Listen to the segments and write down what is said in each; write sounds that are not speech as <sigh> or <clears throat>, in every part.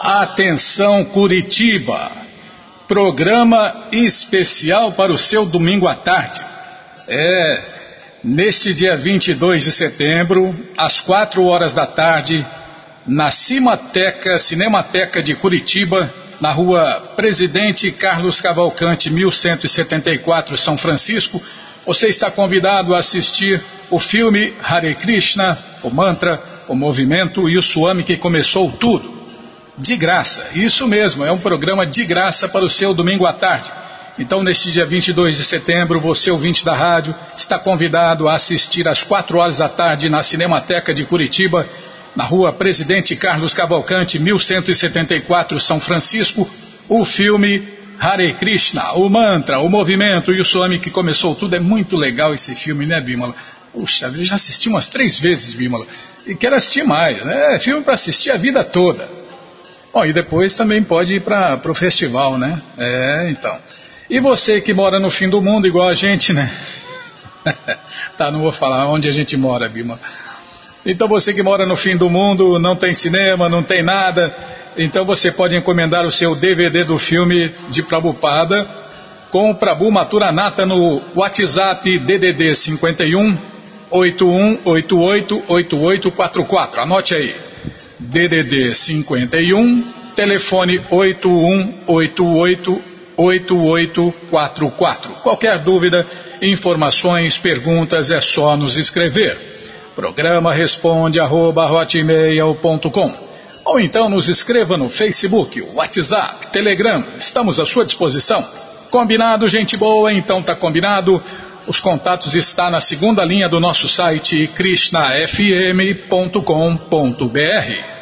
Atenção Curitiba! Programa especial para o seu domingo à tarde. É, neste dia 22 de setembro, às 4 horas da tarde, na Cimateca, Cinemateca de Curitiba, na rua Presidente Carlos Cavalcante, 1174, São Francisco, você está convidado a assistir o filme Hare Krishna, o mantra, o movimento e o Swami que começou tudo. De graça, isso mesmo, é um programa de graça para o seu domingo à tarde. Então, neste dia 22 de setembro, você, ouvinte da rádio, está convidado a assistir às 4 horas da tarde na Cinemateca de Curitiba, na rua Presidente Carlos Cavalcante, 1174, São Francisco, o filme Hare Krishna, o mantra, o movimento e o Swami que começou tudo. É muito legal esse filme, né, Bimala? Puxa, eu já assisti umas três vezes, Bimala. E quero assistir mais, né? É filme para assistir a vida toda. Bom, e depois também pode ir para o festival, né? É, então. E você que mora no fim do mundo, igual a gente, né? <laughs> tá, não vou falar onde a gente mora, Bimala. Então você que mora no fim do mundo, não tem cinema, não tem nada, então você pode encomendar o seu DVD do filme de Prabupada com o Prabhu Maturanata no WhatsApp DDD 51 8188 8844. Anote aí. DDD 51 telefone 8188 8844. Qualquer dúvida, informações, perguntas é só nos escrever. Programa responde arroba ou então nos escreva no Facebook, WhatsApp, Telegram, estamos à sua disposição. Combinado, gente boa? Então tá combinado. Os contatos estão na segunda linha do nosso site krishnafm.com.br.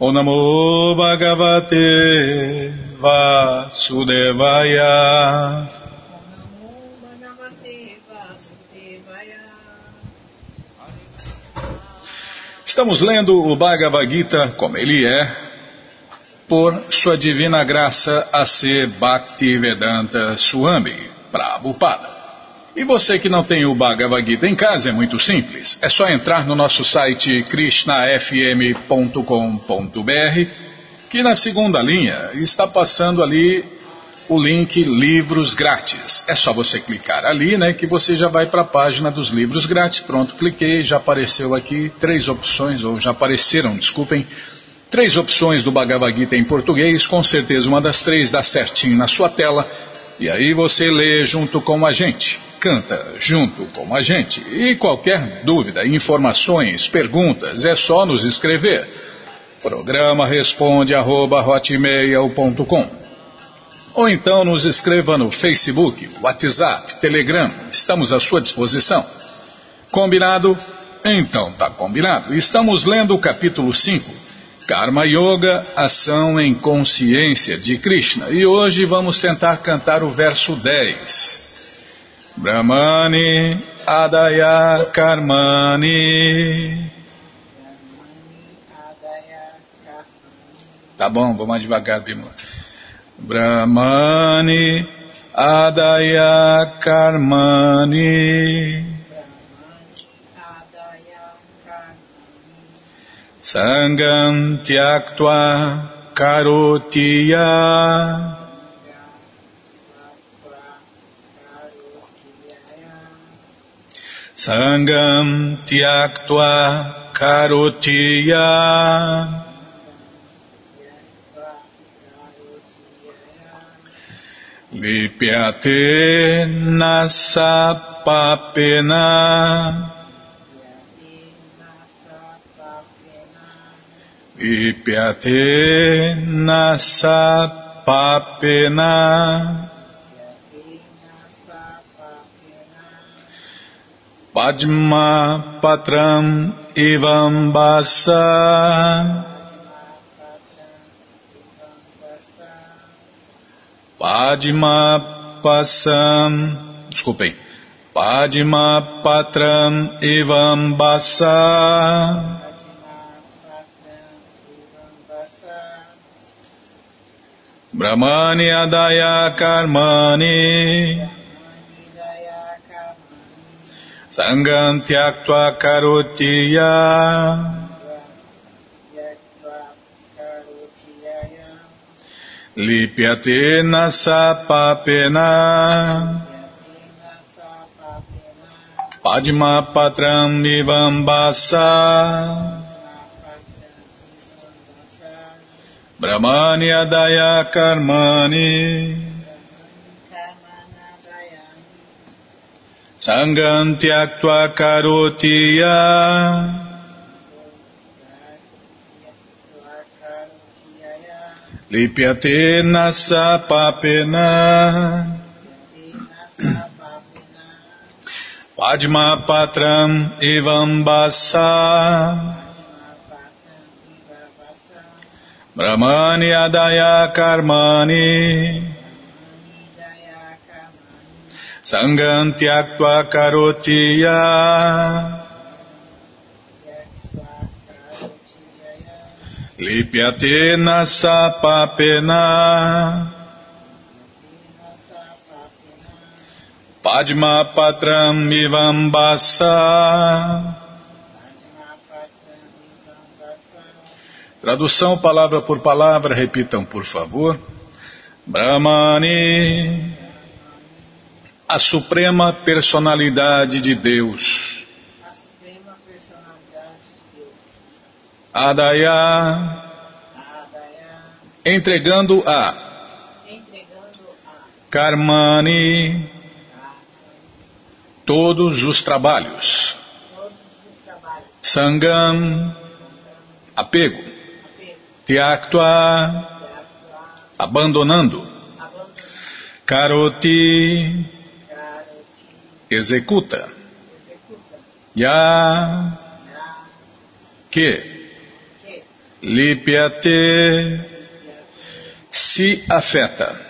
Om Namo Bhagavate Vasudevaya. Estamos lendo o Bhagavad Gita como ele é, por sua divina graça a ser Bhaktivedanta Swami Prabhupada. E você que não tem o Bhagavad Gita em casa é muito simples. É só entrar no nosso site krishnafm.com.br que na segunda linha está passando ali o link livros grátis. É só você clicar ali, né, que você já vai para a página dos livros grátis. Pronto, cliquei, já apareceu aqui três opções, ou já apareceram, desculpem, três opções do Bhagavad Gita em português. Com certeza uma das três dá certinho na sua tela. E aí você lê junto com a gente canta junto com a gente. E qualquer dúvida, informações, perguntas, é só nos escrever. Programa responde arroba Ou então nos escreva no Facebook, WhatsApp, Telegram, estamos à sua disposição. Combinado? Então tá combinado. Estamos lendo o capítulo 5, Karma Yoga, ação em consciência de Krishna. E hoje vamos tentar cantar o verso 10. Brahmani Adaya Karmani. Tá bom, vamos mais devagar, Bimala. Brahmani Adaya Karmani. Sangam Tyaktva Karotiya. Sangam Tyaktva karotiya Vipyate nasapapena Vipyate nasapapena Padma Patram Ivam Basa Padma Pasam, desculpem, Padma Patram Ivam Basa. Brahmani Adaya Karmani Sangantyaktua Karotiya Lipyate nasapapena Padma patram nivambasa Brahmani adaya karmani Sangantyaktua karotiya. Lipyate nasa papena. Padma patram evam basa. Brahmani adaya karmani Sangantyakva karotiya. Lipyate nasapapena Padma patram ivambasa Tradução palavra por palavra, repitam por favor. Brahmani, a suprema personalidade de Deus. Adaya, entregando a Karmani todos os trabalhos. Sangam, apego. Tyaktva, abandonando. Karoti, executa. Ya, que Lipyate se afeta.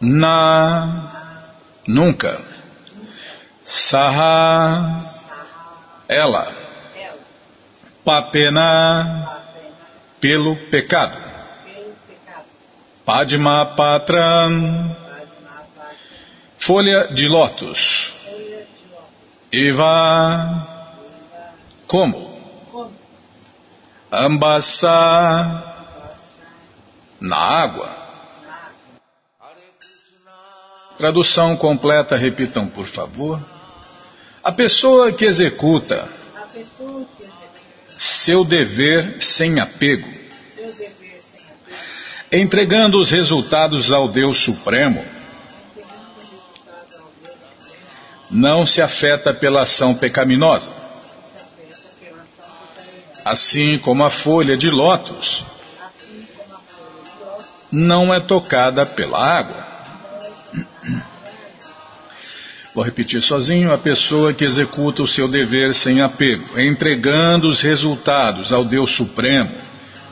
Na nunca. Saha ela. Papena pelo pecado. Padma Patram folha de lótus. Eva como? Ambassa na água. Tradução completa, repitam por favor. A pessoa que executa seu dever sem apego, entregando os resultados ao Deus Supremo, não se afeta pela ação pecaminosa assim como a folha de lótus não é tocada pela água. <clears throat> Vou repetir sozinho: a pessoa que executa o seu dever sem apego, entregando os resultados ao Deus Supremo,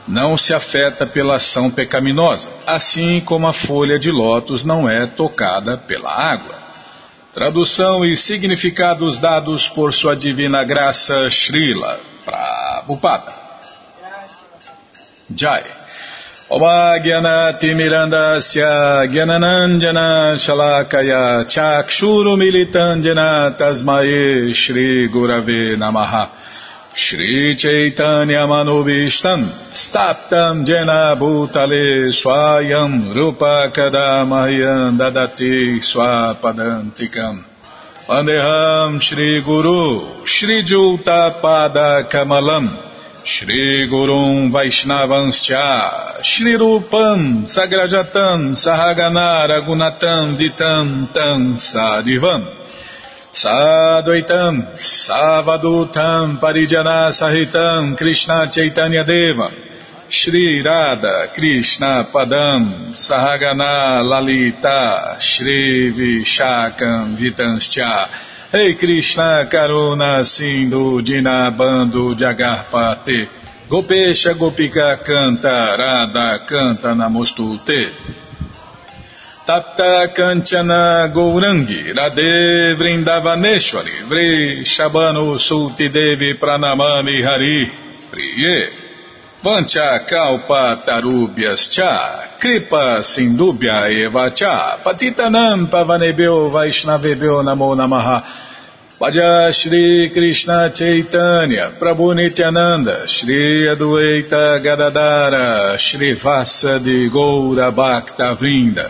não se afeta pela ação pecaminosa, assim como a folha de lótus não é tocada pela água. Tradução e significados dados por Sua Divina Graça Srila Prabhupada. Jai. Oma Gyanati Mirandasya Gyananandjana Shalakaya Chakshuru Militandjana Tasmae Shri Gurave Namaha Shri Chaitanya Manubishtam Staptam Jena Bhutale Swayam Rupa Kadamahyam Dadati Swapadantikam Andeham Shri Guru Shri Juta Pada Kamalam Shri Gurum Vaishnavanscha Shri Rupam Sagrajatam Sahagana Ragunatam Vitam Tam Sadivam Sadvaitam Savadutam Parijana Sahitam Krishna Chaitanya Deva Shri Radha Krishna Padam Sahagana Lalita Shri Vishakam Vitanscha Rei Krishna Karuna Sindhu Dinabando Jagarpate Gopesha Gopika Canta Radha Canta Namostute Tata Kanchana Gourangi Radhe Vrindavaneshwari Vri Shabano Sulti Devi Pranamani Hari Priye Pancha kalpa tarubhyas cha, kripa sindubhya eva cha, patitanam pavanebhyo vaishnavebhyo namo namaha. Bhaja Shri Krishna Chaitanya, Prabhu Nityananda, Shri Adueita Gadadara, Shri Vasa de Goura Bhakta Vrinda.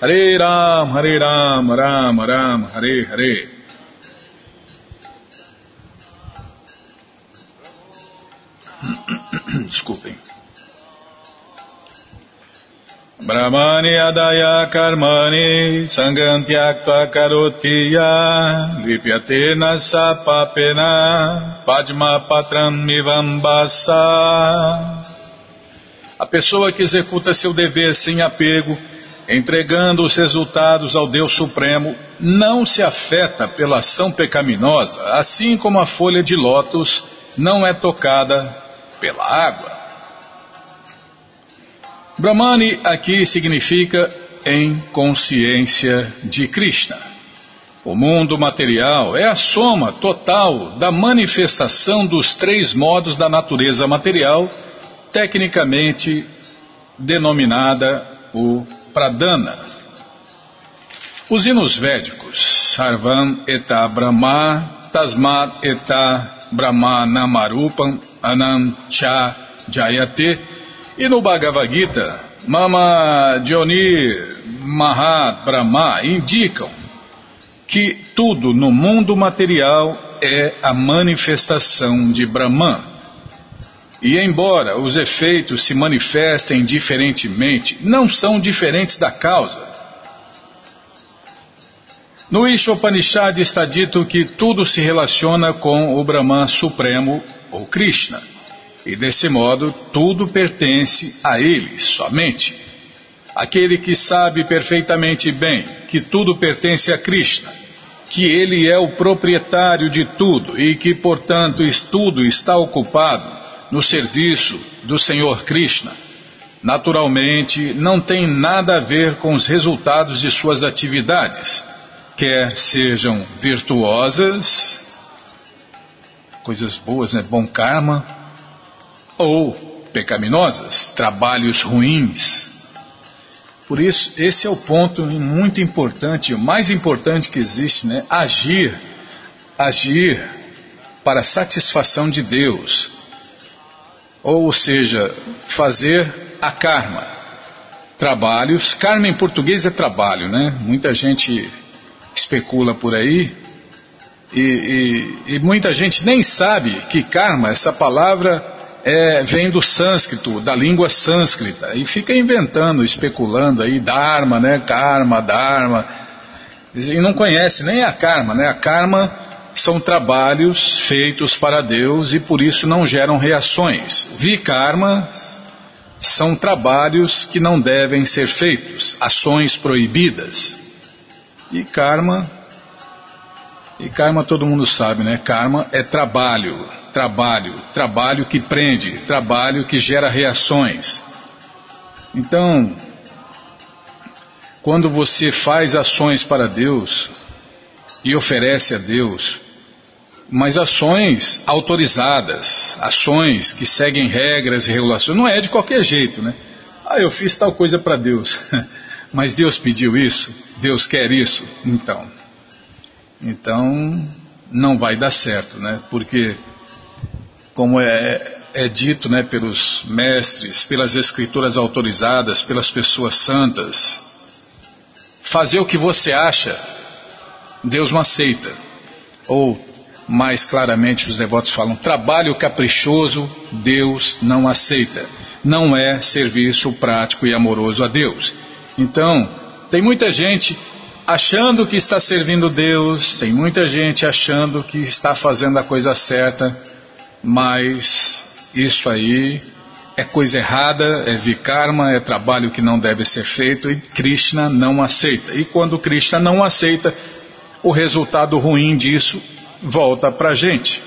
Hare Ram, Hare Ram, Ram Ram, Hare Hare. <clears throat> Desculpem. Brahmani adaya karmani sangantyakta karotiya lipyatena sapapena padma patram mivambasa A pessoa que executa seu dever sem apego entregando os resultados ao Deus Supremo, não se afeta pela ação pecaminosa, assim como a folha de lótus não é tocada pela água. Brahmani aqui significa em consciência de Krishna. O mundo material é a soma total da manifestação dos três modos da natureza material, tecnicamente denominada o Pradana. Os hinos védicos, Sarvam Eta Brahma, Tasmat Eta Brahma Namarupam Anam Cha Jayate, e no Bhagavad Gita, Mama Joni Mahat Brahma indicam que tudo no mundo material é a manifestação de Brahman. E embora os efeitos se manifestem diferentemente, não são diferentes da causa. No Ishopanishad está dito que tudo se relaciona com o Brahman Supremo, ou Krishna, e desse modo tudo pertence a ele somente. Aquele que sabe perfeitamente bem que tudo pertence a Krishna, que ele é o proprietário de tudo e que, portanto, tudo está ocupado no serviço do Senhor Krishna, naturalmente não tem nada a ver com os resultados de suas atividades, quer sejam virtuosas, coisas boas, né, bom karma, ou pecaminosas, trabalhos ruins. Por isso, esse é o ponto muito importante, o mais importante que existe, né? Agir, agir para a satisfação de Deus, ou seja, fazer a karma. Trabalhos, karma em português é trabalho, né? Muita gente especula por aí e, e, e muita gente nem sabe que karma, essa palavra é, vem do sânscrito, da língua sânscrita, e fica inventando, especulando aí, dharma, né? Karma, dharma, e não conhece nem a karma, né? A karma são trabalhos feitos para Deus e por isso não geram reações. Vikarma são trabalhos que não devem ser feitos, ações proibidas. E karma, e karma todo mundo sabe, né? Karma é trabalho, trabalho, trabalho que prende, trabalho que gera reações. Então, quando você faz ações para Deus e oferece a Deus mas ações autorizadas, ações que seguem regras e regulações. Não é de qualquer jeito, né? Ah, eu fiz tal coisa para Deus. <laughs> Mas Deus pediu isso, Deus quer isso, então. Então não vai dar certo, né? Porque como é, é dito, né, pelos mestres, pelas escrituras autorizadas, pelas pessoas santas, fazer o que você acha, Deus não aceita. Ou mais claramente os devotos falam, trabalho caprichoso, Deus não aceita. Não é serviço prático e amoroso a Deus. Então, tem muita gente achando que está servindo Deus, tem muita gente achando que está fazendo a coisa certa, mas isso aí é coisa errada, é vikarma, é trabalho que não deve ser feito e Krishna não aceita. E quando Krishna não aceita, o resultado ruim disso volta para a gente.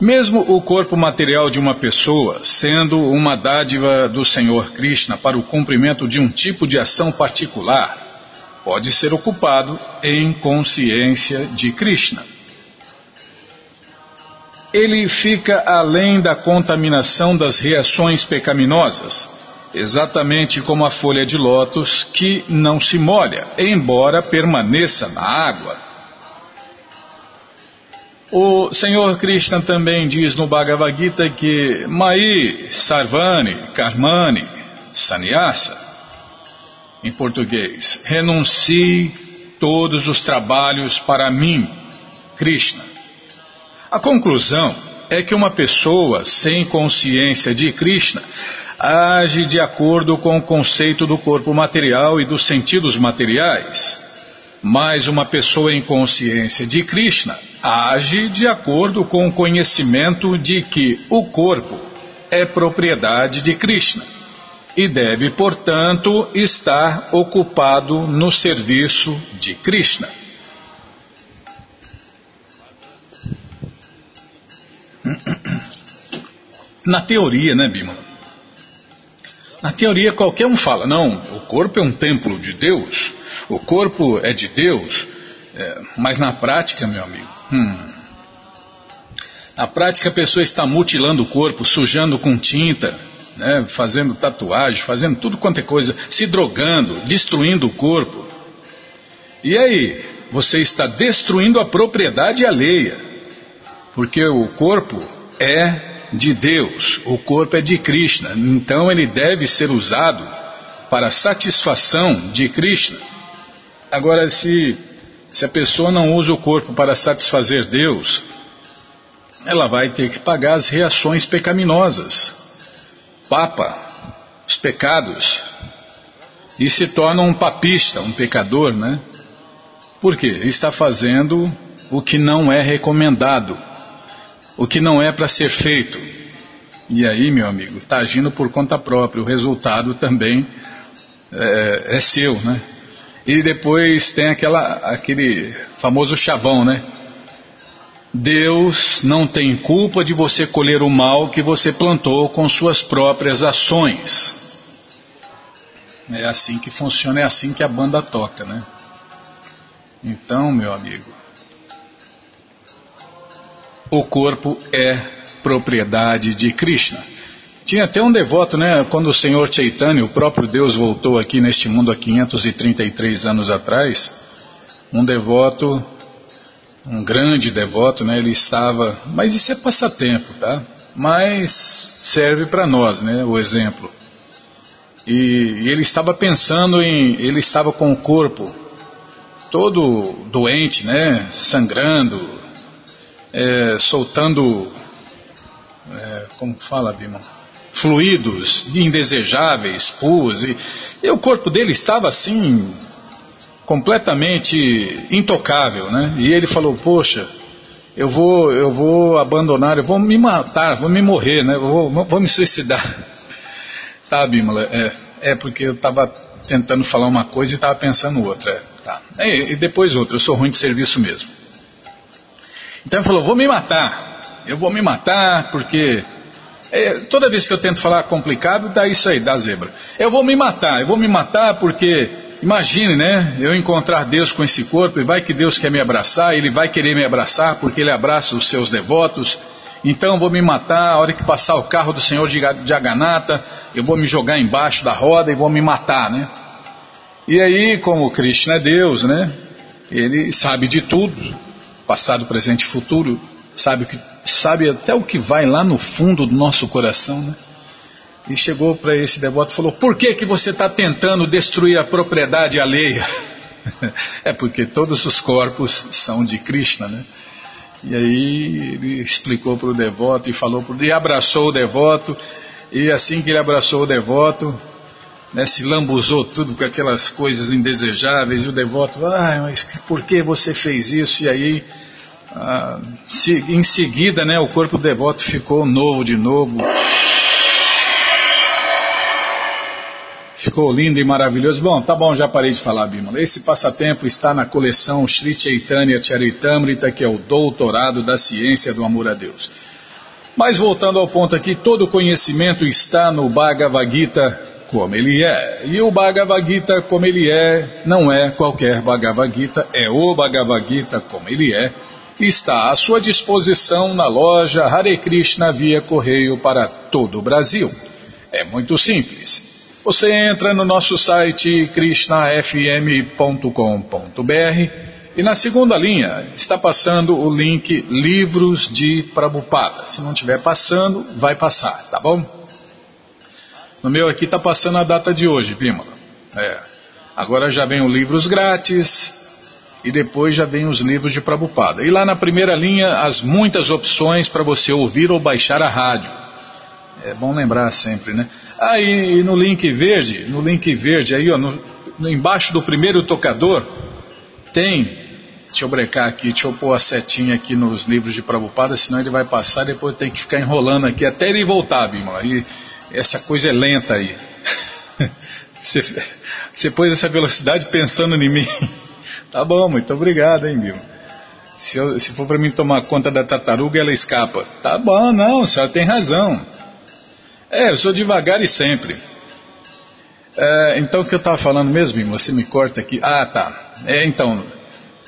Mesmo o corpo material de uma pessoa sendo uma dádiva do Senhor Krishna para o cumprimento de um tipo de ação particular, pode ser ocupado em consciência de Krishna. Ele fica além da contaminação das reações pecaminosas, exatamente como a folha de lótus que não se molha, embora permaneça na água. O Senhor Krishna também diz no Bhagavad Gita que Mai, Sarvani, Karmani, Sannyasa, em português, renuncie todos os trabalhos para mim, Krishna. A conclusão é que uma pessoa sem consciência de Krishna age de acordo com o conceito do corpo material e dos sentidos materiais. Mas uma pessoa em consciência de Krishna age de acordo com o conhecimento de que o corpo é propriedade de Krishna e deve, portanto, estar ocupado no serviço de Krishna. Na teoria, né, Bima? Na teoria, qualquer um fala: não, o corpo é um templo de Deus, o corpo é de Deus, é, mas na prática, meu amigo, hum, na prática a pessoa está mutilando o corpo, sujando com tinta, né, fazendo tatuagem, fazendo tudo quanto é coisa, se drogando, destruindo o corpo. E aí, você está destruindo a propriedade alheia, porque o corpo é de Deus, o corpo é de Krishna, então ele deve ser usado para satisfação de Krishna. Agora, se se a pessoa não usa o corpo para satisfazer Deus, ela vai ter que pagar as reações pecaminosas. Papa, os pecados. E se torna um papista, um pecador, né? Por quê? Está fazendo o que não é recomendado, o que não é para ser feito. E aí, meu amigo, está agindo por conta própria. O resultado também é, é seu, né? E depois tem aquela, aquele famoso chavão, né? Deus não tem culpa de você colher o mal que você plantou com suas próprias ações. É assim que funciona, é assim que a banda toca, né? Então, meu amigo, o corpo é propriedade de Krishna. Tinha até um devoto, né? Quando o Senhor Chaitanya, o próprio Deus, voltou aqui neste mundo há 533 anos atrás, um devoto, um grande devoto, né? Ele estava, mas isso é passatempo, tá? Mas serve para nós, né? O exemplo. E, e ele estava pensando em, ele estava com o corpo todo doente, né? Sangrando, é, soltando, é, como fala, Bima? fluidos indesejáveis, pus, e, e o corpo dele estava assim, completamente intocável, né? E ele falou, poxa, eu vou, eu vou abandonar, eu vou me matar, vou me morrer, né? Vou, vou me suicidar. <laughs> Tá, Bímola, é, é porque eu estava tentando falar uma coisa e estava pensando outra. É, tá. É, e depois outra, eu sou ruim de serviço mesmo. Então ele falou, vou me matar, eu vou me matar porque é, toda vez que eu tento falar complicado, dá isso aí, dá zebra. Eu vou me matar, eu vou me matar porque Imagine, né? Eu encontrar Deus com esse corpo e vai que Deus quer me abraçar, ele vai querer me abraçar porque ele abraça os seus devotos. Então eu vou me matar, a hora que passar o carro do Senhor de Aganata, eu vou me jogar embaixo da roda e vou me matar, né? E aí, como Krishna é Deus, né? Ele sabe de tudo, passado, presente e futuro, sabe, sabe até o que vai lá no fundo do nosso coração, né? E chegou para esse devoto e falou: Por que, que você está tentando destruir a propriedade alheia? <laughs> é porque todos os corpos são de Krishna, né? E aí ele explicou para o devoto e falou pro, e abraçou o devoto. E assim que ele abraçou o devoto, né, se lambuzou tudo com aquelas coisas indesejáveis. E o devoto, ah, mas por que você fez isso? E aí, ah, em seguida, né, o corpo do devoto ficou novo de novo. Ficou lindo e maravilhoso. Bom, tá bom, já parei de falar, Bimala. Esse passatempo está na coleção Sri Chaitanya Charitamrita, que é o doutorado da ciência do amor a Deus. Mas voltando ao ponto aqui, todo conhecimento está no Bhagavad Gita como ele é. E o Bhagavad Gita como ele é, não é qualquer Bhagavad Gita, é o Bhagavad Gita como ele é. Está à sua disposição na loja Hare Krishna via correio para todo o Brasil. É muito simples. Você entra no nosso site krishnafm.com.br e na segunda linha está passando o link Livros de Prabhupada. Se não estiver passando, vai passar, tá bom? No meu aqui está passando a data de hoje, Bímola. É. Agora já vem os livros grátis e depois já vem os livros de Prabhupada. E lá na primeira linha, as muitas opções para você ouvir ou baixar a rádio. É bom lembrar sempre, né? Aí no link verde, no link verde aí, ó, no, embaixo do primeiro tocador, tem, deixa eu brecar aqui, deixa eu pôr a setinha aqui nos livros de Prabhupada, senão ele vai passar, depois tem que ficar enrolando aqui até ele voltar, Bima. E essa coisa é lenta aí. <laughs> Você, você pôs essa velocidade pensando em mim. <laughs> Tá bom, muito obrigado, hein, Bima. Se, eu, se for para mim tomar conta da tartaruga, ela escapa. Tá bom, não, a senhora tem razão. É, eu sou devagar e sempre. É, então o que eu estava falando mesmo, você me corta aqui. Ah, tá. É, então,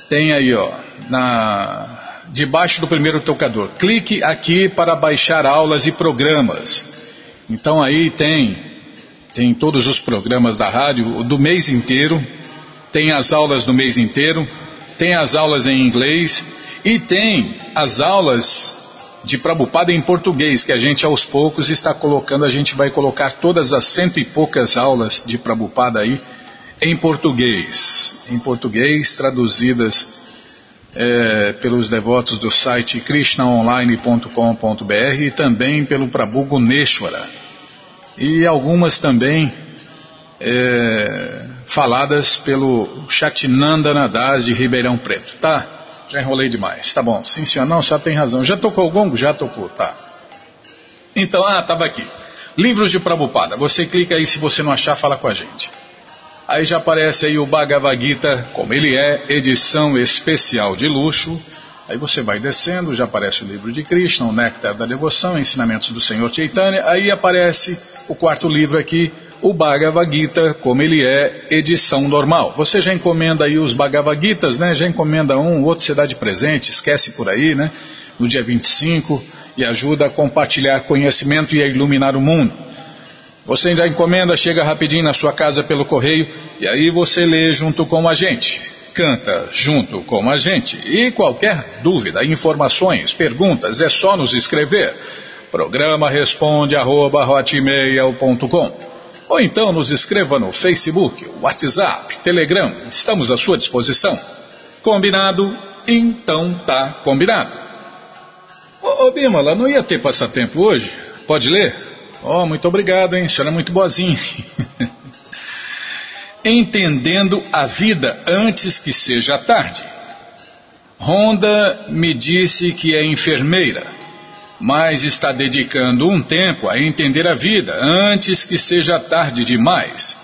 tem aí, ó, na, debaixo do primeiro tocador. Clique aqui para baixar aulas e programas. Então aí tem, tem todos os programas da rádio do mês inteiro, tem as aulas do mês inteiro, tem as aulas em inglês e tem as aulas de Prabupada em português, que a gente aos poucos está colocando, a gente vai colocar todas as cento e poucas aulas de Prabupada aí em português, em português, traduzidas é, pelos devotos do site krishnaonline.com.br e também pelo Prabhu Guneshwara. E algumas também é, faladas pelo Shaktinandana Das de Ribeirão Preto, tá? Já enrolei demais. Tá bom. Sim, senhor. Não, só tem razão. Já tocou o gongo? Já tocou. Tá. Então, ah, estava aqui. Livros de Prabhupada. Você clica aí, se você não achar, fala com a gente. Aí já aparece aí o Bhagavad Gita, como ele é, edição especial de luxo. Aí você vai descendo, já aparece o livro de Krishna, o Néctar da Devoção, Ensinamentos do Senhor Chaitanya. Aí aparece o quarto livro aqui, o Bhagavad Gita, como ele é, edição normal. Você já encomenda aí os Bhagavad Gitas, né? Já encomenda um, o outro você dá de presente, esquece por aí, né? No dia 25 e ajuda a compartilhar conhecimento e a iluminar o mundo. Você ainda encomenda, chega rapidinho na sua casa pelo correio e aí você lê junto com a gente. Canta junto com a gente. E qualquer dúvida, informações, perguntas, é só nos escrever. Programa responde arroba, ou então nos escreva no Facebook, WhatsApp, Telegram, estamos à sua disposição. Combinado? Então tá combinado. Ô, ô não ia ter passatempo hoje? Pode ler? Oh, muito obrigado, hein? A senhora é muito boazinha. <laughs> Entendendo a vida antes que seja tarde. Honda me disse que é enfermeira mas está dedicando um tempo a entender a vida antes que seja tarde demais.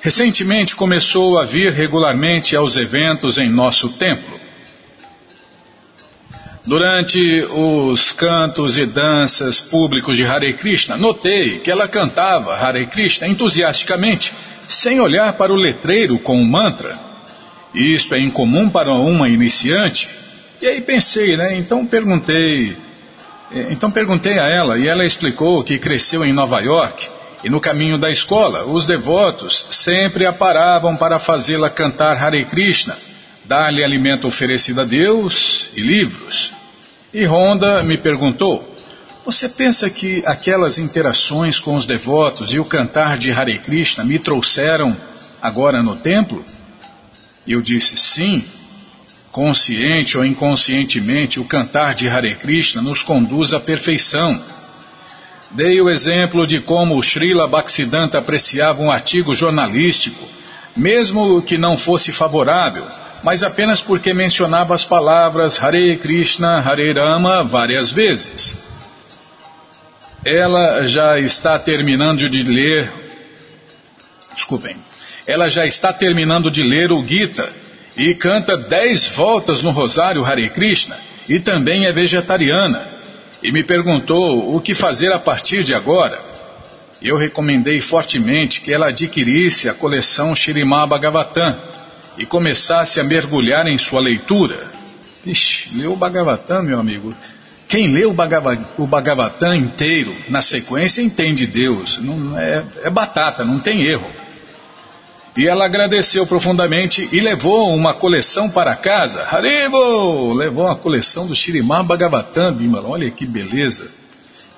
Recentemente começou a vir regularmente aos eventos em nosso templo. Durante os cantos e danças públicos de Hare Krishna, notei que ela cantava Hare Krishna entusiasticamente, sem olhar para o letreiro com o mantra. Isto é incomum para uma iniciante. E aí pensei, né? Então perguntei, eh, então perguntei a ela e ela explicou que cresceu em Nova York e no caminho da escola os devotos sempre a paravam para fazê-la cantar Hare Krishna, dar-lhe alimento oferecido a Deus e livros. E Honda me perguntou: Você pensa que aquelas interações com os devotos e o cantar de Hare Krishna me trouxeram agora no templo? Eu disse: Sim. Consciente ou inconscientemente, o cantar de Hare Krishna nos conduz à perfeição. Dei o exemplo de como o Srila Bhaktisiddhanta apreciava um artigo jornalístico, mesmo que não fosse favorável, mas apenas porque mencionava as palavras Hare Krishna, Hare Rama várias vezes. Ela já está terminando de ler. Desculpem. Ela já está terminando de ler o Gita e canta dez voltas no Rosário Hare Krishna e também é vegetariana. E me perguntou o que fazer a partir de agora. Eu recomendei fortemente que ela adquirisse a coleção Shirimá Bhagavatam e começasse a mergulhar em sua leitura. Ixi, leu o Bhagavatam, meu amigo. Quem lê o, o Bhagavatam inteiro, na sequência, entende Deus. Não, é, é batata, não tem erro. E ela agradeceu profundamente e levou uma coleção para casa. Haribo! Levou uma coleção do Shirimá Bhagavatam, Bimala. Olha que beleza.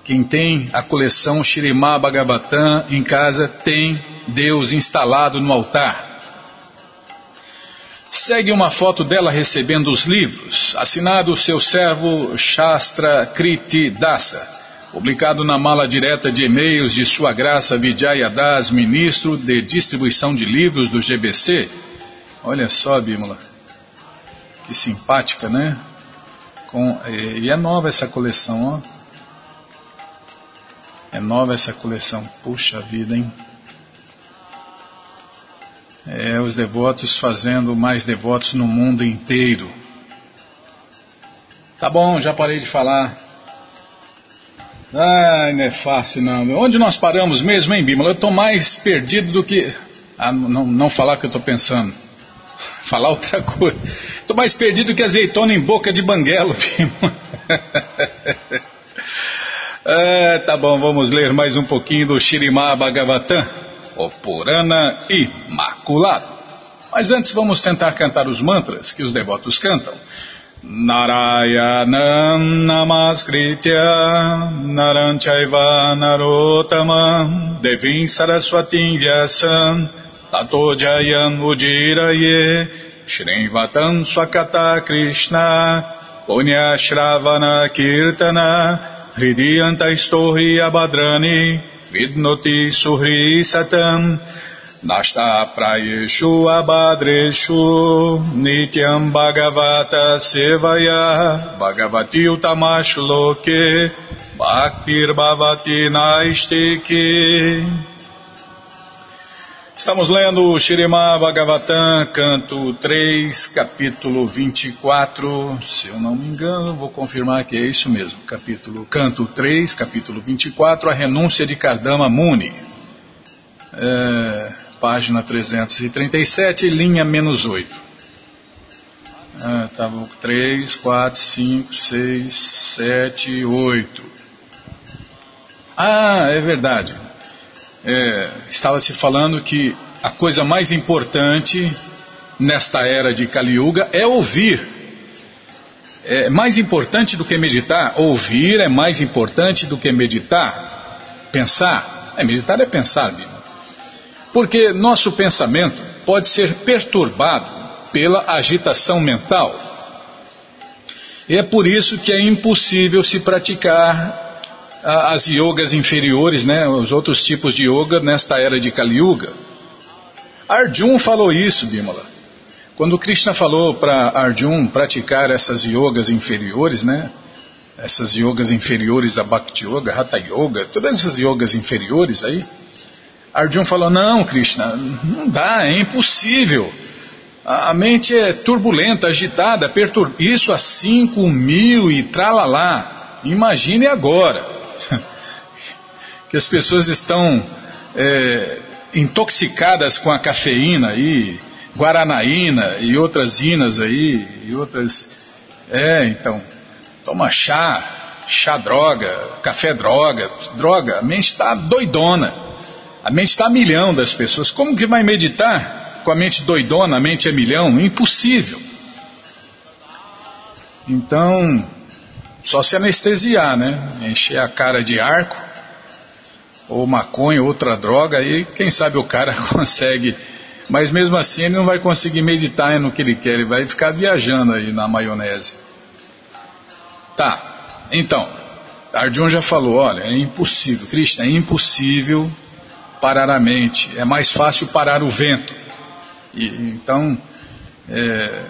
Quem tem a coleção Shirimá Bhagavatam em casa tem Deus instalado no altar. Segue uma foto dela recebendo os livros, assinado seu servo Shastra Kriti Dasa publicado na mala direta de e-mails de Sua Graça Vijaya Das, ministro de distribuição de livros do GBC. Olha só, Bímola, que simpática, né? Com, e é nova essa coleção, ó. É nova essa coleção, puxa vida, hein? É, os devotos fazendo mais devotos no mundo inteiro. Tá bom, já parei de falar. Ai, não é fácil não. Onde nós paramos mesmo, hein, Bímola? Eu estou mais perdido do que. Ah, não, não falar o que eu estou pensando. <laughs> Falar outra coisa. Estou mais perdido que azeitona em boca de banguelo, <laughs> Bímola. ah, tá bom, vamos ler mais um pouquinho do Shirimá Bhagavatam, o Purana Imaculado. Mas antes vamos tentar cantar os mantras que os devotos cantam. Narayanam Namaskritya Naranchaiva Narotamam Devim Saraswatim Vyasam Ujiraye Shrivatam Swakata Krishna Punya Shravana Kirtana Hridiyanta Istohi Abhadrani Vidnoti Suhri Satam Nasta prayeshu abadreshu nityam bhagavata sevaya bhagavati utamashu loke bhaktir bhavati naistiki Estamos lendo o Shirima Bhagavatam, canto 3, capítulo 24. Se eu não me engano, vou confirmar que é isso mesmo. Capítulo, canto 3, capítulo 24, a renúncia de Kardama Muni. É, página 337, linha menos 8. Ah, tá bom, 3, 4, 5, 6, 7, 8. Ah, é verdade. É, estava se falando que a coisa mais importante nesta era de Kali Yuga é ouvir. É mais importante do que meditar. Ouvir é mais importante do que meditar. Pensar. É, meditar é pensar, Bíblia. Porque nosso pensamento pode ser perturbado pela agitação mental. E é por isso que é impossível se praticar as yogas inferiores, né, os outros tipos de yoga nesta era de Kali Yuga. Arjun falou isso, Bimala. Quando Krishna falou para Arjun praticar essas yogas inferiores, né, essas yogas inferiores a Bhakti Yoga, Hatha Yoga, todas essas yogas inferiores aí, Arjun falou: Não, Krishna, não dá, é impossível. A, mente é turbulenta, agitada, perturbada. Isso há cinco mil e tralalá. Imagine agora <laughs> que as pessoas estão é, intoxicadas com a cafeína aí, guaranaína e outras inas aí, e outras. É, então, toma chá, chá droga, café droga, droga, a mente está doidona. A mente está a milhão das pessoas. Como que vai meditar com a mente doidona, a mente é milhão? Impossível. Então, só se anestesiar, né? Encher a cara de arco, ou maconha, outra droga, aí quem sabe o cara <laughs> consegue. Mas mesmo assim ele não vai conseguir meditar no que ele quer, ele vai ficar viajando aí na maionese. Tá, então, Arjun já falou, olha, é impossível, Krishna, é impossível parar a mente, é mais fácil parar o vento. E, então, é,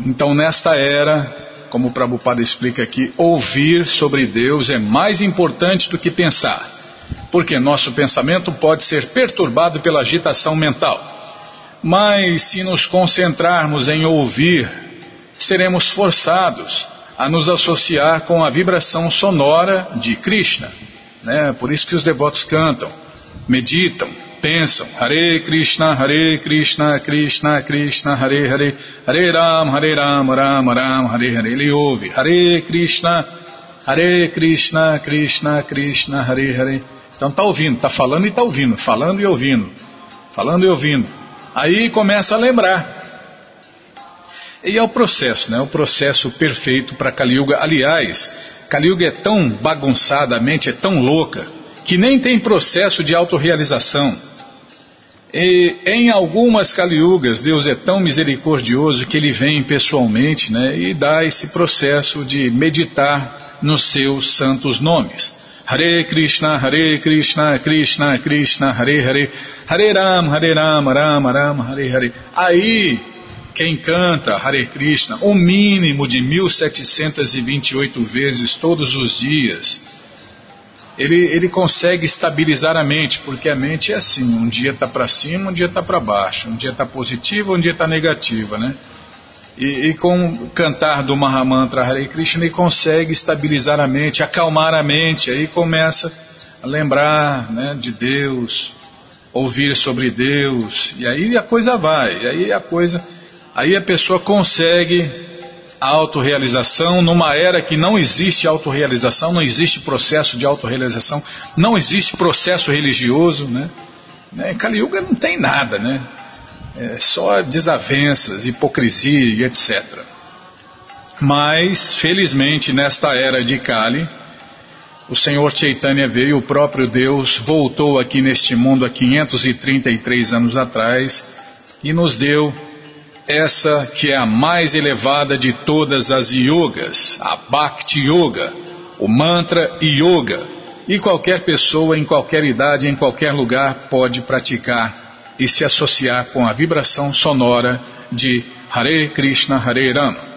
então nesta era como o Prabhupada explica aqui, ouvir sobre Deus é mais importante do que pensar, porque nosso pensamento pode ser perturbado pela agitação mental. Mas se nos concentrarmos em ouvir, seremos forçados a nos associar com a vibração sonora de Krishna. Né? Por isso que os devotos cantam, meditam, pensam, Hare Krishna, Hare Krishna, Krishna Krishna, Hare Hare, Hare Ram, Hare Ram, Ram Ram, Hare Hare. Ele ouve, Hare Krishna, Hare Krishna, Krishna Krishna, Hare Hare. Então está ouvindo, está falando e está ouvindo, falando e ouvindo, falando e ouvindo. Aí começa a lembrar. E é o processo, né? O processo perfeito para Kali Yuga. Aliás, Kali Yuga é tão bagunçada, a mente é tão louca, que nem tem processo de autorrealização. E em algumas caliugas, Deus é tão misericordioso que ele vem pessoalmente né, e dá esse processo de meditar nos seus santos nomes. Hare Krishna, Hare Krishna, Krishna Krishna, Hare Hare, Hare Ram, Hare Ram, Ram Ram, Hare Hare. Aí, quem canta Hare Krishna, um mínimo de 1728 vezes todos os dias, ele, ele consegue estabilizar a mente, porque a mente é assim, um dia está para cima, um dia está para baixo, um dia está positiva, um dia está negativa, né? E, e, com o cantar do Mahamantra Hare Krishna ele consegue estabilizar a mente, acalmar a mente, aí começa a lembrar né, de Deus, ouvir sobre Deus, e aí a coisa vai, e aí a coisa, aí a pessoa consegue autorrealização numa era que não existe autorrealização, não existe processo de autorrealização, não existe processo religioso, né? né? Kali Yuga não tem nada, né? É só desavenças, hipocrisia etc. Mas, felizmente, nesta era de Kali, o Senhor Chaitanya veio, o próprio Deus voltou aqui neste mundo há 533 anos atrás e nos deu essa que é a mais elevada de todas as yogas, a Bhakti Yoga, o mantra Yoga. E qualquer pessoa, em qualquer idade, em qualquer lugar, pode praticar e se associar com a vibração sonora de Hare Krishna Hare Rama.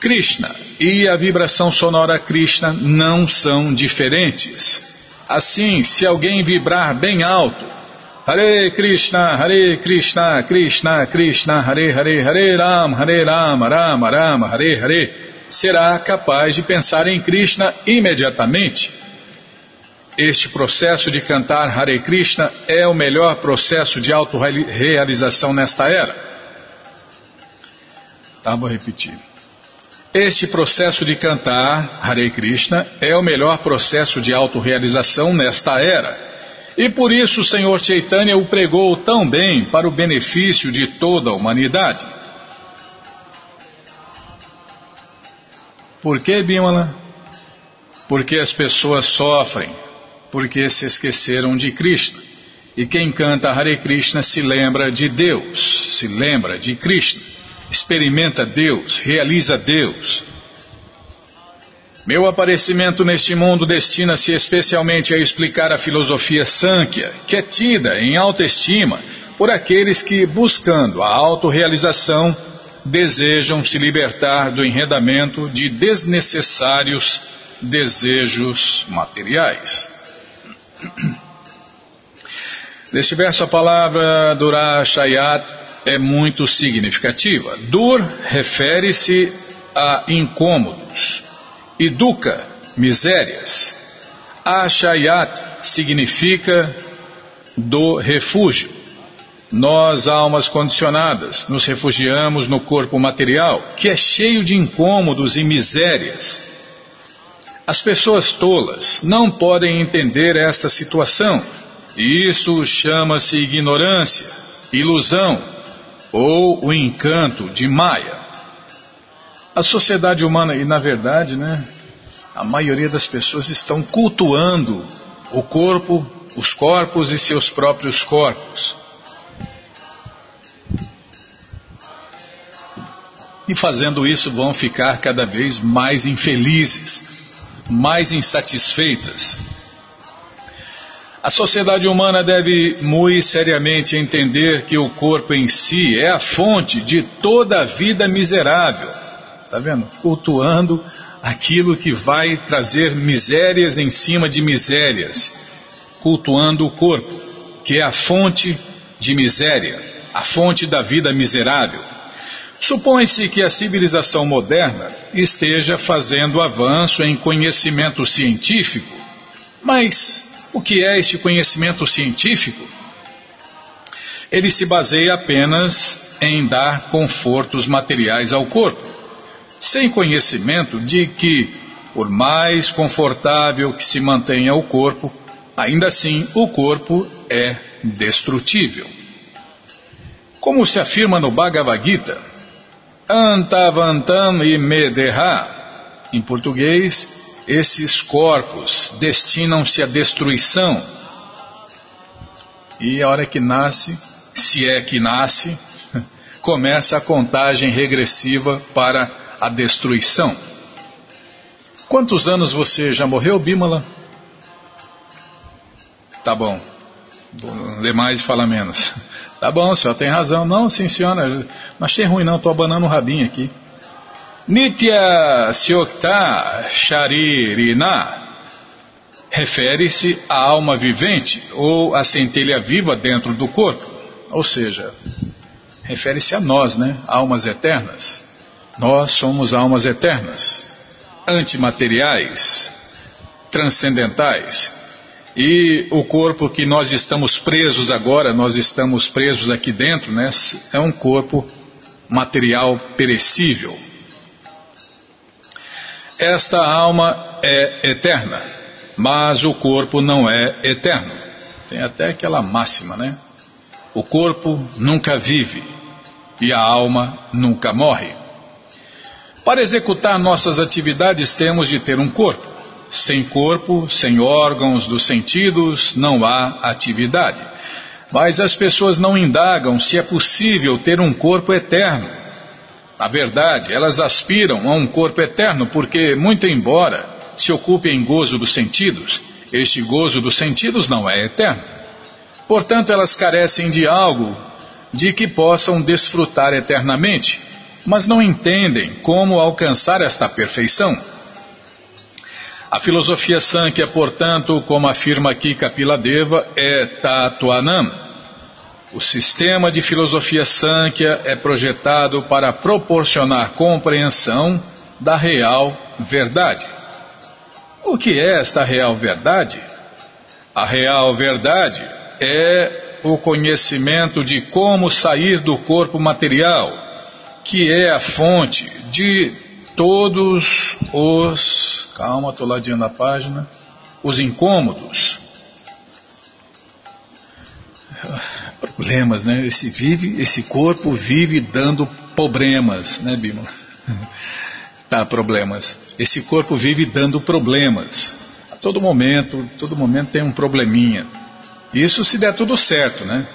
Krishna e a vibração sonora Krishna não são diferentes. Assim, se alguém vibrar bem alto, Hare Krishna, Hare Krishna, Krishna Krishna, Hare Hare, Hare Ram, Hare Ram, Ram Ram, Hare Hare, será capaz de pensar em Krishna imediatamente. Este processo de cantar Hare Krishna é o melhor processo de autorrealização nesta era. Tá, vou repetir. Este processo de cantar Hare Krishna é o melhor processo de autorrealização nesta era. E por isso o Senhor Chaitanya o pregou tão bem para o benefício de toda a humanidade. Por que, Bimala? Porque as pessoas sofrem, porque se esqueceram de Krishna. E quem canta Hare Krishna se lembra de Deus, se lembra de Krishna, experimenta Deus, realiza Deus. Meu aparecimento neste mundo destina-se especialmente a explicar a filosofia Sankhya, que é tida em alta estima por aqueles que, buscando a autorrealização, desejam se libertar do enredamento de desnecessários desejos materiais. Neste verso, a palavra Durashayat é muito significativa. Dur refere-se a incômodos e dukkha, misérias. Ashayat significa do refúgio. Nós, almas condicionadas, nos refugiamos no corpo material, que é cheio de incômodos e misérias. As pessoas tolas não podem entender esta situação, e isso chama-se ignorância, ilusão ou o encanto de Maia. A sociedade humana, e na verdade, né, a maioria das pessoas estão cultuando o corpo, os corpos e seus próprios corpos. E fazendo isso vão ficar cada vez mais infelizes, mais insatisfeitas. A sociedade humana deve muito seriamente entender que o corpo em si é a fonte de toda a vida miserável. Está vendo? Cultuando aquilo que vai trazer misérias em cima de misérias, cultuando o corpo, que é a fonte de miséria, a fonte da vida miserável. Supõe-se que a civilização moderna esteja fazendo avanço em conhecimento científico, mas o que é este conhecimento científico? Ele se baseia apenas em dar confortos materiais ao corpo sem conhecimento de que, por mais confortável que se mantenha o corpo, ainda assim o corpo é destrutível. Como se afirma no Bhagavad Gita, Antavantam e Medeha, em português, esses corpos destinam-se à destruição. E a hora que nasce, se é que nasce, <laughs> começa a contagem regressiva para a destruição. Quantos anos você já morreu, Bímola? Tá bom. Lê mais e fala menos. <laughs> Tá bom, o senhor tem razão. Não, sim, senhora. Não achei ruim, não. Estou abanando o rabinho aqui. Nitya Syokta Sharirina refere-se à alma vivente ou à centelha viva dentro do corpo. Ou seja, refere-se a nós, né? Almas eternas. Nós somos almas eternas, antimateriais, transcendentais. E o corpo que nós estamos presos agora, nós estamos presos aqui dentro, né, é um corpo material perecível. Esta alma é eterna, mas o corpo não é eterno. Tem até aquela máxima, né? O corpo nunca vive e a alma nunca morre. Para executar nossas atividades temos de ter um corpo. Sem corpo, sem órgãos dos sentidos, não há atividade. Mas as pessoas não indagam se é possível ter um corpo eterno. Na verdade, elas aspiram a um corpo eterno porque, muito embora se ocupem em gozo dos sentidos, este gozo dos sentidos não é eterno. Portanto, elas carecem de algo de que possam desfrutar eternamente mas não entendem como alcançar esta perfeição. A filosofia Sankhya, portanto, como afirma aqui Kapiladeva, é Tatuanam. O sistema de filosofia Sankhya é projetado para proporcionar compreensão da real verdade. O que é esta real verdade? A real verdade é o conhecimento de como sair do corpo material que é a fonte de todos os. Calma, estou ladinho na página. Os incômodos. Problemas, né? Esse, vive, esse corpo vive dando problemas, né, Bima? <laughs> tá, problemas. Esse corpo vive dando problemas. A todo momento, todo momento tem um probleminha. Isso se der tudo certo, né?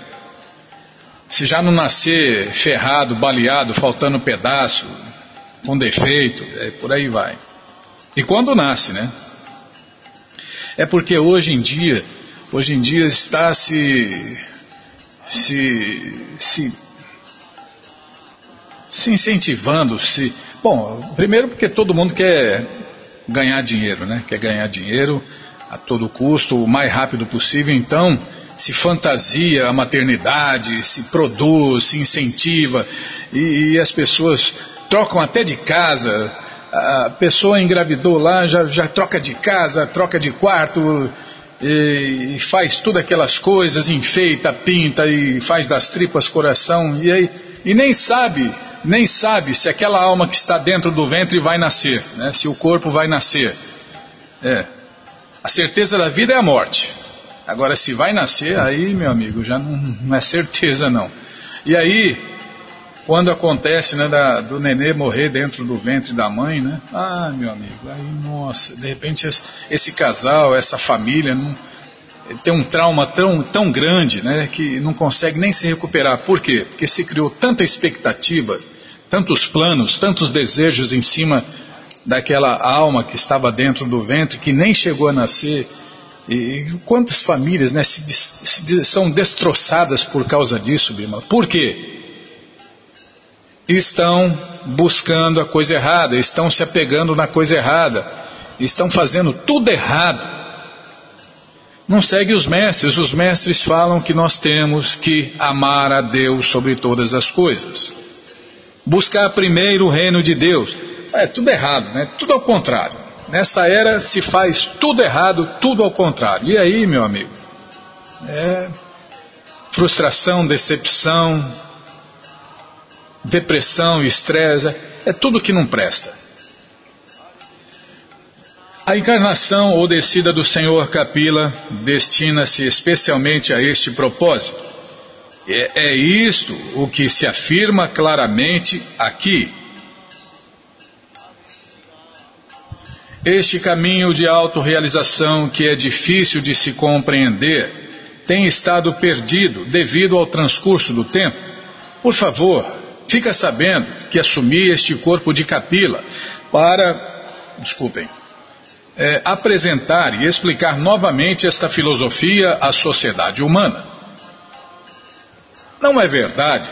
Se já não nascer ferrado, baleado, faltando pedaço, com defeito, é, por aí vai. E quando nasce, né? É porque hoje em dia, hoje em dia está se, se, se, se incentivando, se, bom, primeiro porque todo mundo quer ganhar dinheiro, né? Quer ganhar dinheiro a todo custo, o mais rápido possível, então se fantasia a maternidade, se produz, se incentiva e, e as pessoas trocam até de casa. A pessoa engravidou lá, já, já troca de casa, troca de quarto e, e faz tudo aquelas coisas, enfeita, pinta e faz das tripas coração e aí e nem sabe, nem sabe se aquela alma que está dentro do ventre vai nascer, né? se o corpo vai nascer. É. A certeza da vida é a morte. Agora, se vai nascer, aí, meu amigo, já não, não é certeza não. E aí, quando acontece né, da, do nenê morrer dentro do ventre da mãe, né? Ah, meu amigo, aí, nossa, de repente esse, esse casal, essa família, não, tem um trauma tão, tão grande né, que não consegue nem se recuperar. Por quê? Porque se criou tanta expectativa, tantos planos, tantos desejos em cima daquela alma que estava dentro do ventre, que nem chegou a nascer. E quantas famílias né, se, se, são destroçadas por causa disso, Bima? Por quê? Estão buscando a coisa errada, estão se apegando na coisa errada, estão fazendo tudo errado não segue os mestres. Os mestres falam que nós temos que amar a Deus sobre todas as coisas. Buscar primeiro o reino de Deus. É tudo errado, né? Tudo ao contrário. Nessa era se faz tudo errado, tudo ao contrário. E aí, meu amigo? É frustração, decepção, depressão, estresse, é tudo que não presta. A encarnação ou descida do Senhor Capila destina-se especialmente a este propósito. É, é isto o que se afirma claramente aqui. Este caminho de autorrealização que é difícil de se compreender tem estado perdido devido ao transcurso do tempo. Por favor, fica sabendo que assumi este corpo de capila para, desculpem, é, apresentar e explicar novamente esta filosofia à sociedade humana. Não é verdade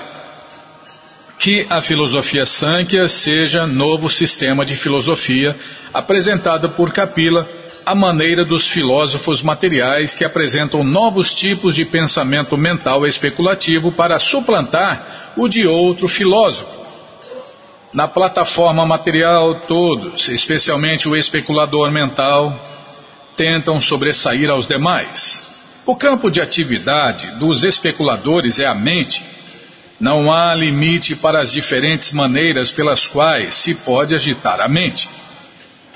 que a filosofia Sankhya seja novo sistema de filosofia apresentado por Kapila à maneira dos filósofos materiais que apresentam novos tipos de pensamento mental especulativo para suplantar o de outro filósofo. Na plataforma material, todos, especialmente o especulador mental, tentam sobressair aos demais. O campo de atividade dos especuladores é a mente. Não há limite para as diferentes maneiras pelas quais se pode agitar a mente.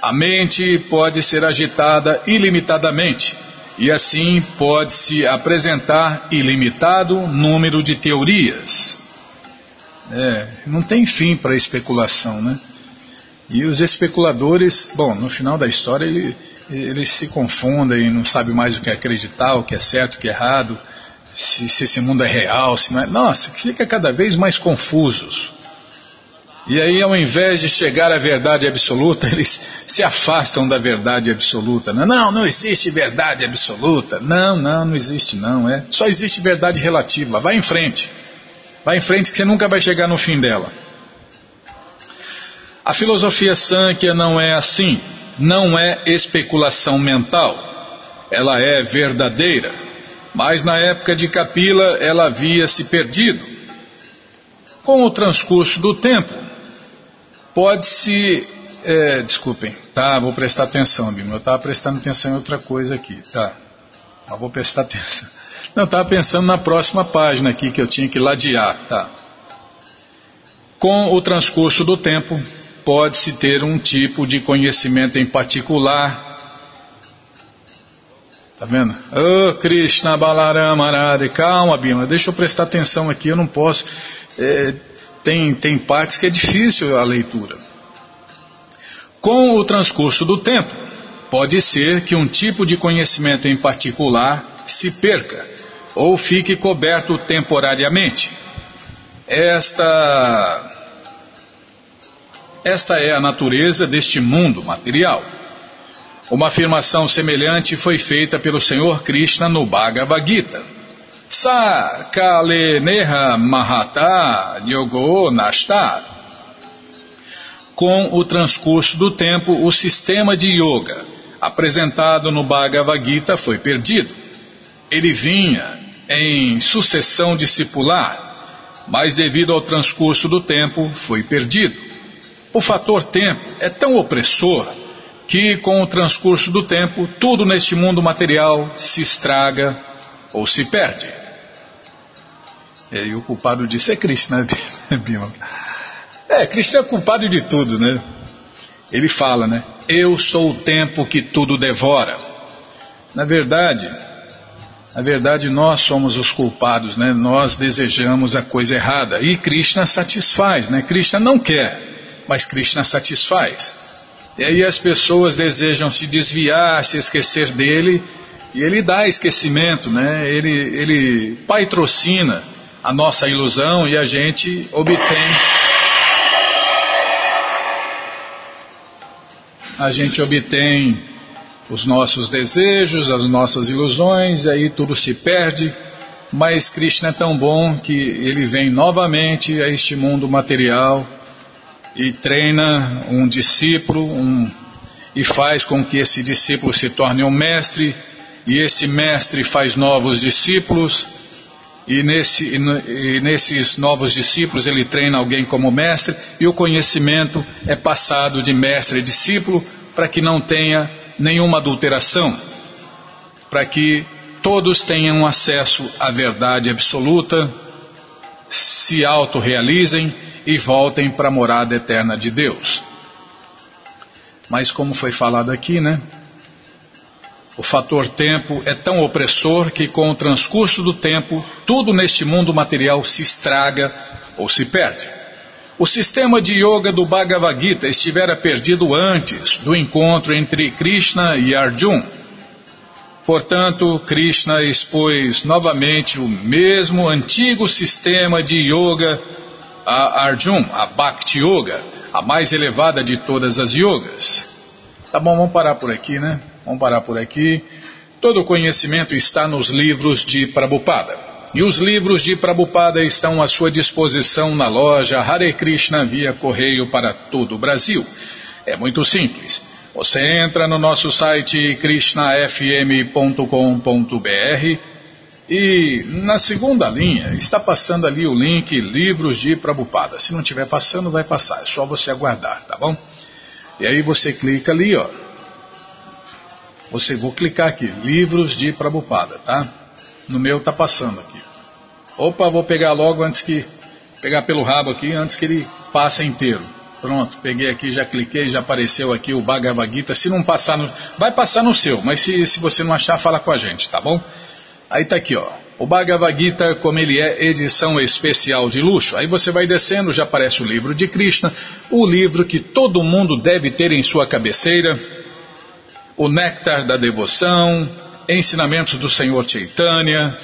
A mente pode ser agitada ilimitadamente, e assim pode-se apresentar ilimitado número de teorias. É, não tem fim para a especulação, né? E os especuladores, bom, no final da história ele, eles se confundem, não sabe mais o que é acreditar, o que é certo, o que é errado, se, se esse mundo é real, se não é. Nossa, fica cada vez mais confusos. E aí, ao invés de chegar à verdade absoluta, <laughs> eles se afastam da verdade absoluta. Não, não existe verdade absoluta. Não, não, não existe não. É só existe verdade relativa. Vai em frente. Vai em frente que você nunca vai chegar no fim dela. A filosofia Sankhya não é assim, não é especulação mental. Ela é verdadeira, mas na época de Kapila ela havia se perdido. Com o transcurso do tempo, pode-se. É, desculpem, tá? Vou prestar atenção, Bima. Eu estava prestando atenção em outra coisa aqui, tá? Mas vou prestar <laughs> atenção. Não, estava pensando na próxima página aqui que eu tinha que ladear. Tá. Com o transcurso do tempo, pode-se ter um tipo de conhecimento em particular. Tá vendo? Oh, Krishna Balarama Arade. Calma, Bima, deixa eu prestar atenção aqui, eu não posso. É, tem, tem partes que é difícil a leitura. Com o transcurso do tempo, pode ser que um tipo de conhecimento em particular se perca ou fique coberto temporariamente. Esta, esta é a natureza deste mundo material. Uma afirmação semelhante foi feita pelo Senhor Krishna no Bhagavad Gita. Sakale Neha Mahata Yogo Nashtar. Com o transcurso do tempo, o sistema de yoga apresentado no Bhagavad Gita foi perdido. Ele vinha em sucessão discipular, mas devido ao transcurso do tempo foi perdido. O fator tempo é tão opressor que com o transcurso do tempo tudo neste mundo material se estraga ou se perde. E o culpado disso é Krishna, <laughs> Bima. É, Krishna é culpado de tudo, né? Ele fala, né? Eu sou o tempo que tudo devora. Na verdade, na verdade nós somos os culpados, né? Nós desejamos a coisa errada e Krishna satisfaz, né? Krishna não quer, mas Krishna satisfaz. E aí as pessoas desejam se desviar, se esquecer dele, e ele dá esquecimento, né? Ele, ele patrocina a nossa ilusão e a gente obtém. A gente obtém os nossos desejos, as nossas ilusões, e aí tudo se perde. Mas Krishna é tão bom que ele vem novamente a este mundo material e treina um discípulo um, e faz com que esse discípulo se torne um mestre, e esse mestre faz novos discípulos, e, nesse, e, nesses novos discípulos ele treina alguém como mestre, e o conhecimento é passado de mestre a discípulo para que não tenha nenhuma adulteração, para que todos tenham acesso à verdade absoluta, se autorrealizem e voltem para a morada eterna de Deus. Mas como foi falado aqui, né? O fator tempo é tão opressor que com o transcurso do tempo, tudo neste mundo material se estraga ou se perde. O sistema de yoga do Bhagavad Gita estivera perdido antes do encontro entre Krishna e Arjun. Portanto, Krishna expôs novamente o mesmo antigo sistema de yoga a Arjun, a Bhakti Yoga, a mais elevada de todas as yogas. Tá bom, vamos parar por aqui, né? Vamos parar por aqui. Todo o conhecimento está nos livros de Prabhupada. E os livros de Prabhupada estão à sua disposição na loja Hare Krishna via correio para todo o Brasil. É muito simples. Você entra no nosso site krishnafm.com.br e na segunda linha está passando ali o link Livros de Prabupada. Se não estiver passando, vai passar. É só você aguardar, tá bom? E aí você clica ali, ó. Você vou clicar aqui, Livros de Prabupada, tá? No meu tá passando aqui. Opa, vou pegar logo antes que pegar pelo rabo aqui antes que ele passe inteiro. Pronto, peguei aqui, já cliquei, já apareceu aqui o Bhagavad Gita. Se não passar no, vai passar no seu, mas se, se você não achar, fala com a gente, tá bom? Aí tá aqui, ó. O Bhagavad Gita, como ele é edição especial de luxo. Aí você vai descendo, já aparece o livro de Krishna, o livro que todo mundo deve ter em sua cabeceira, o Néctar da Devoção, Ensinamentos do Senhor Chaitanya,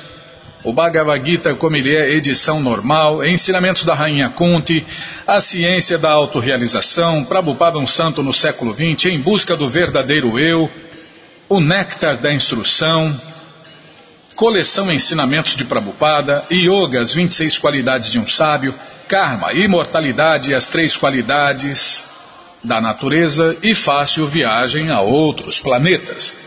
o Bhagavad Gita, como ele é edição normal, Ensinamentos da Rainha Kunti, A Ciência da Autorrealização, Prabhupada um Santo no século XX, Em Busca do Verdadeiro Eu, o Néctar da Instrução, Coleção Ensinamentos de Prabhupada, Yoga, as 26 qualidades de um sábio, Karma, Imortalidade as três qualidades da natureza e Fácil Viagem a outros planetas.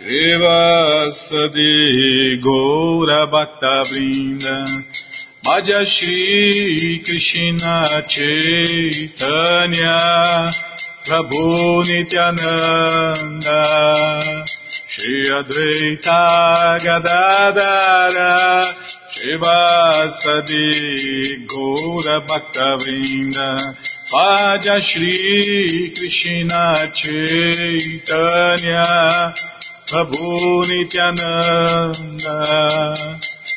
Shri Vasadi Gaura Bhakta Vrinda Bhaja Shri Krishna Chaitanya Prabhu Nityananda Shri Advaita Gadadara Shivasadi Gaura Bhaktavinda Vaja Shri Krishna Chaitanya Prabhu Nityananda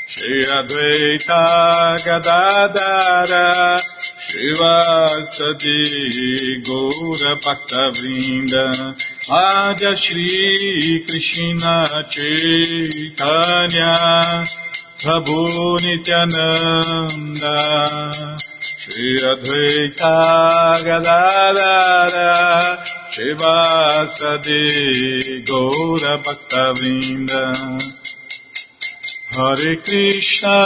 Shri Advaita Gadadara Shivasadi Gaura Bhakta Vrinda Adya Shri Krishna Chaitanya Prabhu Nityananda Shri Advaita Gadadara Shivasadi Gaura Bhaktavinda Hare Krishna,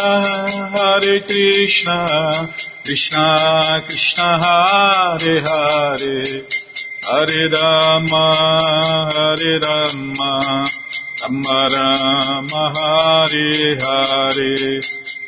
Hare Krishna, Krishna Krishna Hare Hare. Hare Rama, Hare Rama, Rama Rama Hare Hare.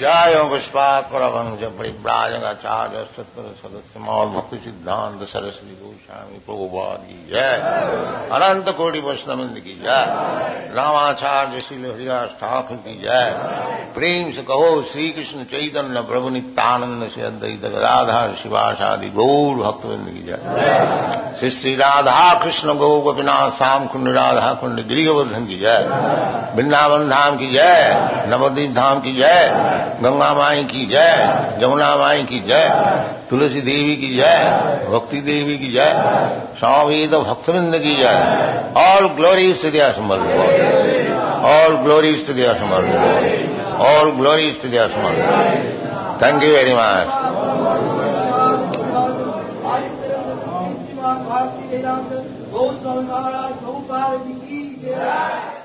जय पुष्पात परभंज परिव्राजगाचार्य सत्र सदस्य मौल भक्ति सिद्धांत सरस्वती गोस्वामी प्रभुपाद की जय। अनंत कोटि वैष्णविंद की जय। रामाचार्य श्री हरिदास ठाकुर की जय। प्रेम से कहो श्री कृष्ण चैतन्य प्रभु नित्यानंद से अद्वैत गदाधार शिवाशादि गौर भक्तविंद की जय। श्री श्री राधा कृष्ण गौ गोपीनाथ श्याम कुंड राधा कुंड गिरिवर्धन की जय। वृंदावन धाम की जय। नवदीप धाम की जय। गंगा माई की जय, जमुना माई की जय, तुलसी देवी की जय, भक्ति देवी की जय स्वामी तो भक्तविंद की जय। ऑल ग्लोरी दिया समर्थ ऑल टू दिया समर्थ ऑल टू दिया समर्थ thank you very much Prabhupada Ji ki jai.